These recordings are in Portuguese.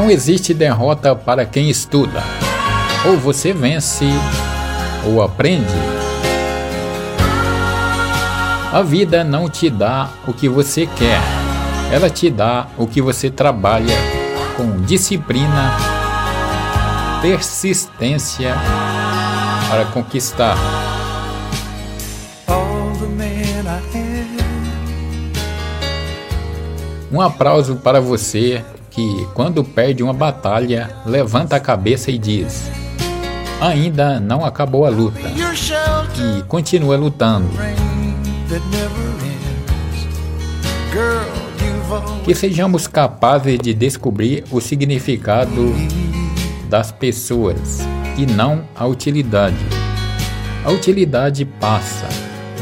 Não existe derrota para quem estuda. Ou você vence, ou aprende. A vida não te dá o que você quer, ela te dá o que você trabalha com disciplina, persistência para conquistar. Um aplauso para você que, quando perde uma batalha, levanta a cabeça e diz: Ainda não acabou a luta. E continua lutando. Que sejamos capazes de descobrir o significado das pessoas e não a utilidade. A utilidade passa,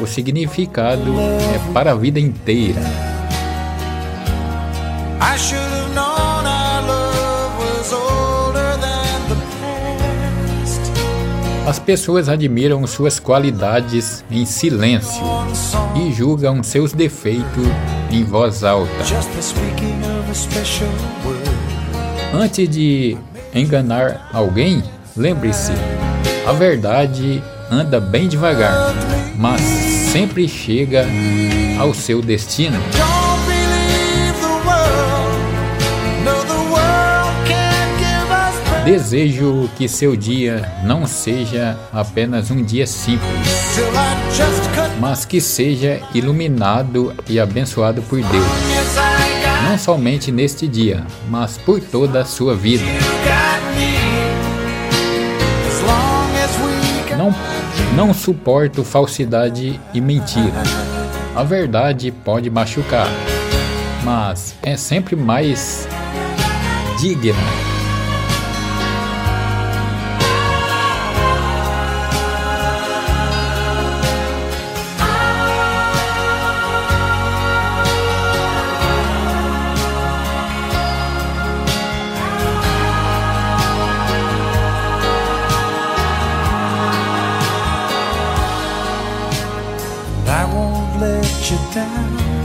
o significado é para a vida inteira. As pessoas admiram suas qualidades em silêncio e julgam seus defeitos em voz alta. Antes de enganar alguém, lembre-se: a verdade anda bem devagar, mas sempre chega ao seu destino. Desejo que seu dia não seja apenas um dia simples, mas que seja iluminado e abençoado por Deus. Não somente neste dia, mas por toda a sua vida. Não, não suporto falsidade e mentira. A verdade pode machucar, mas é sempre mais digna let you down.